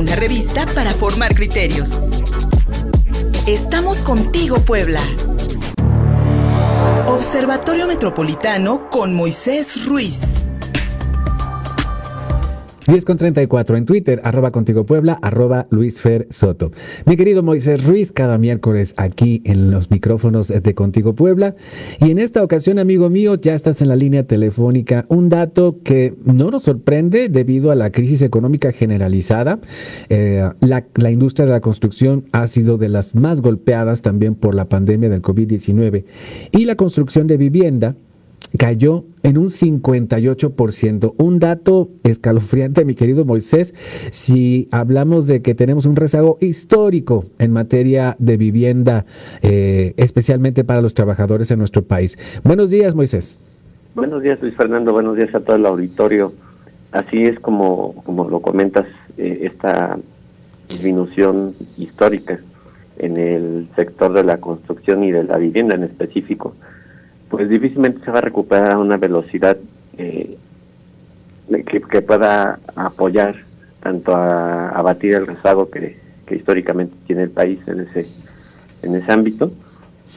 una revista para formar criterios. Estamos contigo, Puebla. Observatorio Metropolitano con Moisés Ruiz. 10 con 34 en Twitter, arroba contigo Puebla, arroba Luis Fer Soto. Mi querido Moisés Ruiz, cada miércoles aquí en los micrófonos de Contigo Puebla. Y en esta ocasión, amigo mío, ya estás en la línea telefónica. Un dato que no nos sorprende debido a la crisis económica generalizada. Eh, la, la industria de la construcción ha sido de las más golpeadas también por la pandemia del COVID-19. Y la construcción de vivienda cayó en un 58%. Un dato escalofriante, mi querido Moisés, si hablamos de que tenemos un rezago histórico en materia de vivienda, eh, especialmente para los trabajadores en nuestro país. Buenos días, Moisés. Buenos días, Luis Fernando. Buenos días a todo el auditorio. Así es como, como lo comentas, eh, esta disminución histórica en el sector de la construcción y de la vivienda en específico pues difícilmente se va a recuperar a una velocidad eh, que, pueda apoyar tanto a abatir el rezago que, históricamente tiene el país en ese en ese ámbito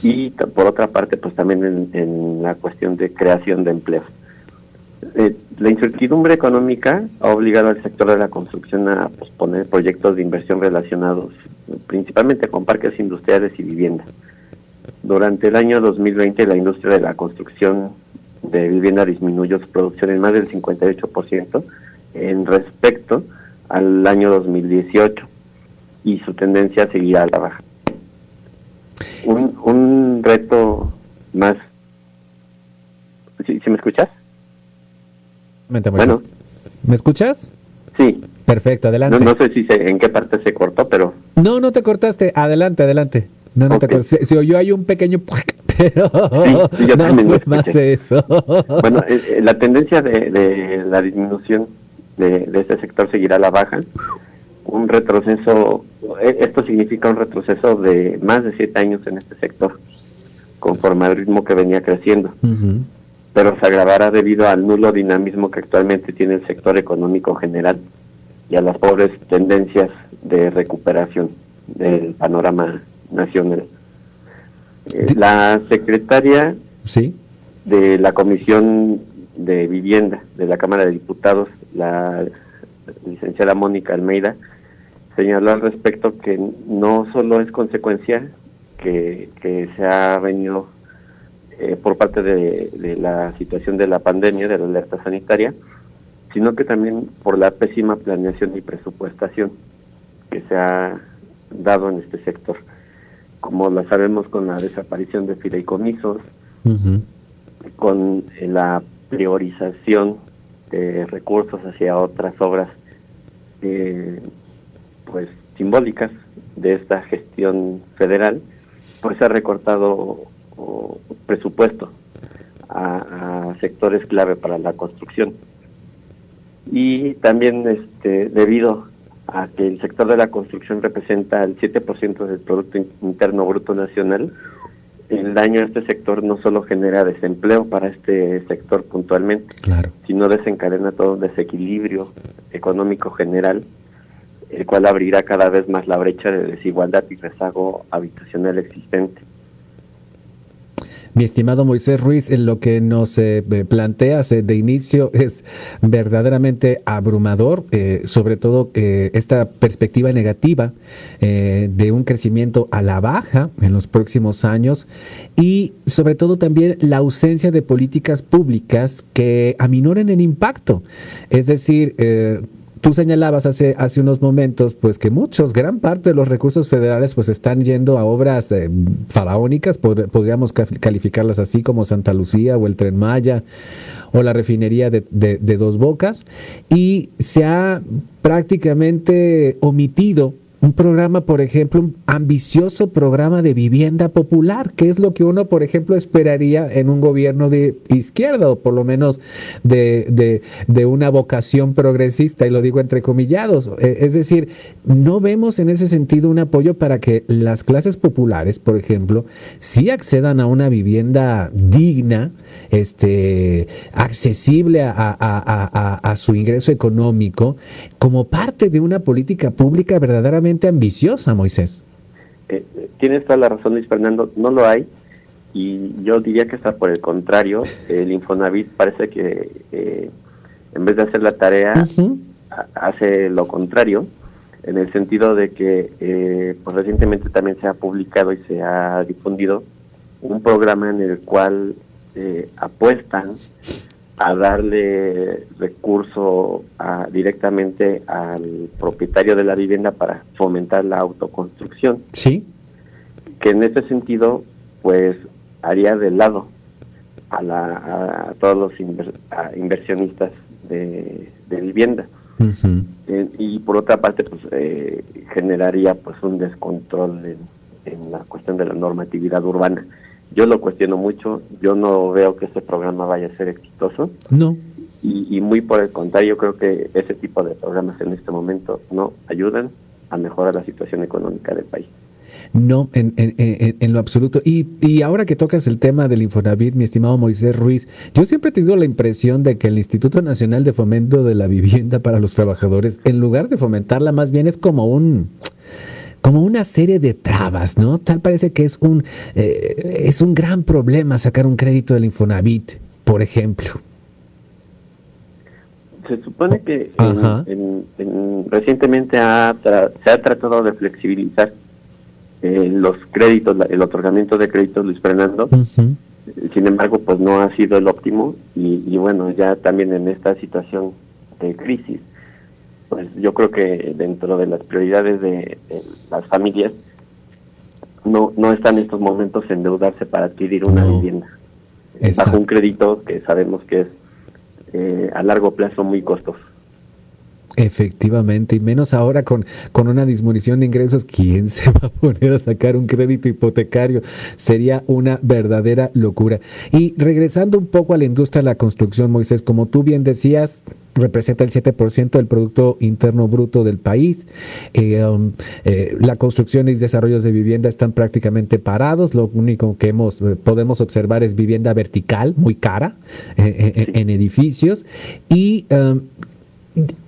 y por otra parte pues también en, la cuestión de creación de empleo. Eh, la incertidumbre económica ha obligado al sector de la construcción a posponer proyectos de inversión relacionados principalmente con parques industriales y vivienda. Durante el año 2020 la industria de la construcción de vivienda disminuyó su producción en más del 58% en respecto al año 2018 y su tendencia seguirá a la baja. Un, un reto más... ¿Sí, me escuchas? Bueno. ¿Me escuchas? Sí. Perfecto, adelante. No, sé si en qué parte se cortó, pero... No, no te cortaste. Adelante, adelante. No, no te acuerdas. Si, oyó hay un pequeño, pero sí, yo no más eso. Bueno, eh, eh, la tendencia de, la disminución de, este sector seguirá a la baja. Un retroceso, eh, esto significa un retroceso de más de siete años en este sector, conforme al ritmo que venía creciendo. Pero se agravará debido al nulo dinamismo que actualmente tiene el sector económico general y a las pobres tendencias de recuperación del panorama nacional. Eh, la secretaria ¿Sí? de la Comisión de Vivienda de la Cámara de Diputados, la licenciada Mónica Almeida, señaló al respecto que no solo es consecuencia que, se ha venido eh, por parte de, de, la situación de la pandemia, de la alerta sanitaria, sino que también por la pésima planeación y presupuestación que se ha dado en este sector como lo sabemos con la desaparición de fideicomisos, con la priorización de recursos hacia otras obras eh, pues simbólicas de esta gestión federal, pues se ha recortado presupuesto a, a, sectores clave para la construcción. Y también este debido a que el sector de la construcción representa el 7% del Producto Interno Bruto Nacional, el daño a este sector no solo genera desempleo para este sector puntualmente, sino desencadena todo un desequilibrio económico general, el cual abrirá cada vez más la brecha de desigualdad y rezago habitacional existente. Mi estimado Moisés Ruiz, en lo que nos eh, planteas de inicio es verdaderamente abrumador, eh, sobre todo eh, esta perspectiva negativa de un crecimiento a la baja en los próximos años y sobre todo también la ausencia de políticas públicas que aminoren el impacto. Es decir, tú señalabas hace, hace unos momentos, pues que muchos, gran parte de los recursos federales, pues están yendo a obras eh, faraónicas, podríamos calificarlas así como Santa Lucía o el Tren Maya o la refinería de, Dos Bocas, y se ha prácticamente omitido un programa, por ejemplo, un ambicioso programa de vivienda popular, que es lo que uno, por ejemplo, esperaría en un gobierno de izquierda, o por lo menos de, de, una vocación progresista, y lo digo entrecomillados. E, es decir, no vemos en ese sentido un apoyo para que las clases populares, por ejemplo, sí accedan a una vivienda digna, este, accesible a, a su ingreso económico, como parte de una política pública verdaderamente ambiciosa, Moisés. Eh, tienes toda la razón, Luis Fernando, no lo hay. Y yo diría que está por el contrario. El Infonavit parece que eh, en vez de hacer la tarea, hace lo contrario, en el sentido de que eh, pues recientemente también se ha publicado y se ha difundido un programa en el cual apuestan a darle recurso directamente al propietario de la vivienda para fomentar la autoconstrucción. Sí. Que en ese sentido, pues haría de lado a, la, a todos los inversionistas de, vivienda. Eh, y por otra parte, pues eh, generaría pues un descontrol en la cuestión de la normatividad urbana yo lo cuestiono mucho, yo no veo que este programa vaya a ser exitoso. No. Y, muy por el contrario, creo que ese tipo de programas en este momento no ayudan a mejorar la situación económica del país. No, en, en, en, lo absoluto. Y, y, ahora que tocas el tema del Infonavit, mi estimado Moisés Ruiz, yo siempre he tenido la impresión de que el Instituto Nacional de Fomento de la Vivienda para los Trabajadores, en lugar de fomentarla, más bien es como un como una serie de trabas, ¿no? Tal parece que es un, eh, es un gran problema sacar un crédito del Infonavit, por ejemplo. Se supone que recientemente se ha tratado de flexibilizar eh, los créditos, el otorgamiento de créditos, Luis Fernando. Sin embargo, pues no ha sido el óptimo y bueno, ya también en esta situación de crisis, pues yo creo que dentro de las prioridades de, las familias no no están estos momentos endeudarse para adquirir una vivienda. Bajo un crédito que sabemos que es eh, a largo plazo muy costoso. Efectivamente, y menos ahora con, con una disminución de ingresos, ¿quién se va a poner a sacar un crédito hipotecario? Sería una verdadera locura. Y regresando un poco a la industria de la construcción, Moisés, como tú bien decías, representa el 7% del Producto Interno Bruto del país. Eh, um, eh, la construcción y desarrollos de vivienda están prácticamente parados. Lo único que hemos, eh, podemos observar es vivienda vertical, muy cara, en edificios. Y um,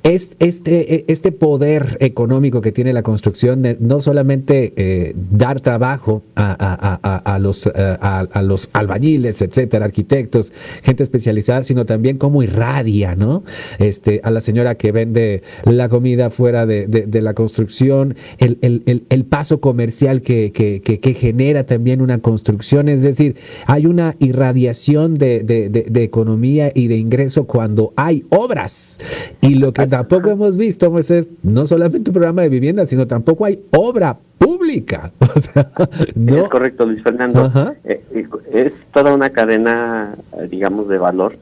este, este poder económico que tiene la construcción, no solamente eh, dar trabajo a, los, eh, a, los albañiles, etcétera, arquitectos, gente especializada, sino también cómo irradia, ¿no? Este, a la señora que vende la comida fuera de, la construcción, el, paso comercial que, que, genera también una construcción, es decir, hay una irradiación de, economía y de ingreso cuando hay obras. Y lo que tampoco hemos visto, pues es no solamente un programa de vivienda, sino tampoco hay obra pública. ¿no? Es correcto, Luis Fernando. Eh, eh, es toda una cadena, eh, digamos, de valor.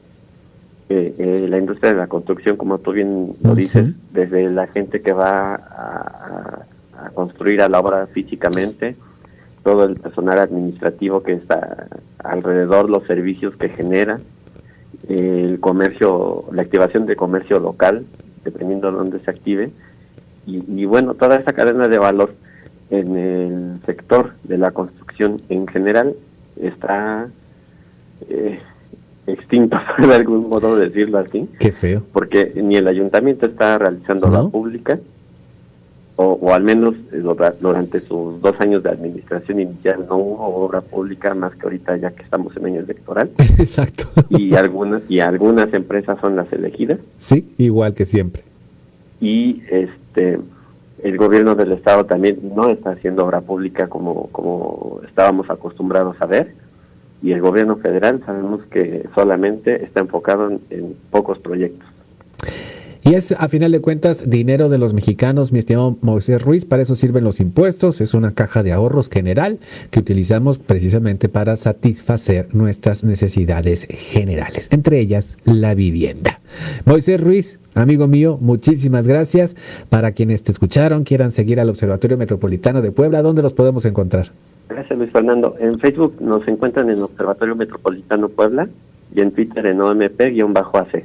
la industria de la construcción, como tú bien lo dices, desde la gente que va a, construir a la obra físicamente, todo el personal administrativo que está alrededor, los servicios que genera, el comercio, la activación de comercio local, dependiendo de dónde se active. Y, bueno, toda esa cadena de valor en el sector de la construcción en general está eh, extinto, de algún modo decirlo así. Qué feo. Porque ni el ayuntamiento está realizando la pública, o, al menos eh, durante sus dos años de administración inicial no hubo obra pública más que ahorita ya que estamos en año electoral. Exacto. Y algunas y algunas empresas son las elegidas. Sí, igual que siempre. Y este el gobierno del estado también no está haciendo obra pública como como estábamos acostumbrados a ver y el gobierno federal sabemos que solamente está enfocado en pocos proyectos. Y es, a final de cuentas, dinero de los mexicanos, mi estimado Moisés Ruiz, para eso sirven los impuestos, es una caja de ahorros general que utilizamos precisamente para satisfacer nuestras necesidades generales, entre ellas la vivienda. Moisés Ruiz, Amigo mío, muchísimas gracias. Para quienes te escucharon, quieran seguir al Observatorio Metropolitano de Puebla, ¿dónde los podemos encontrar? Gracias, Luis Fernando. En Facebook nos encuentran en Observatorio Metropolitano Puebla y en Twitter en OMP-AC.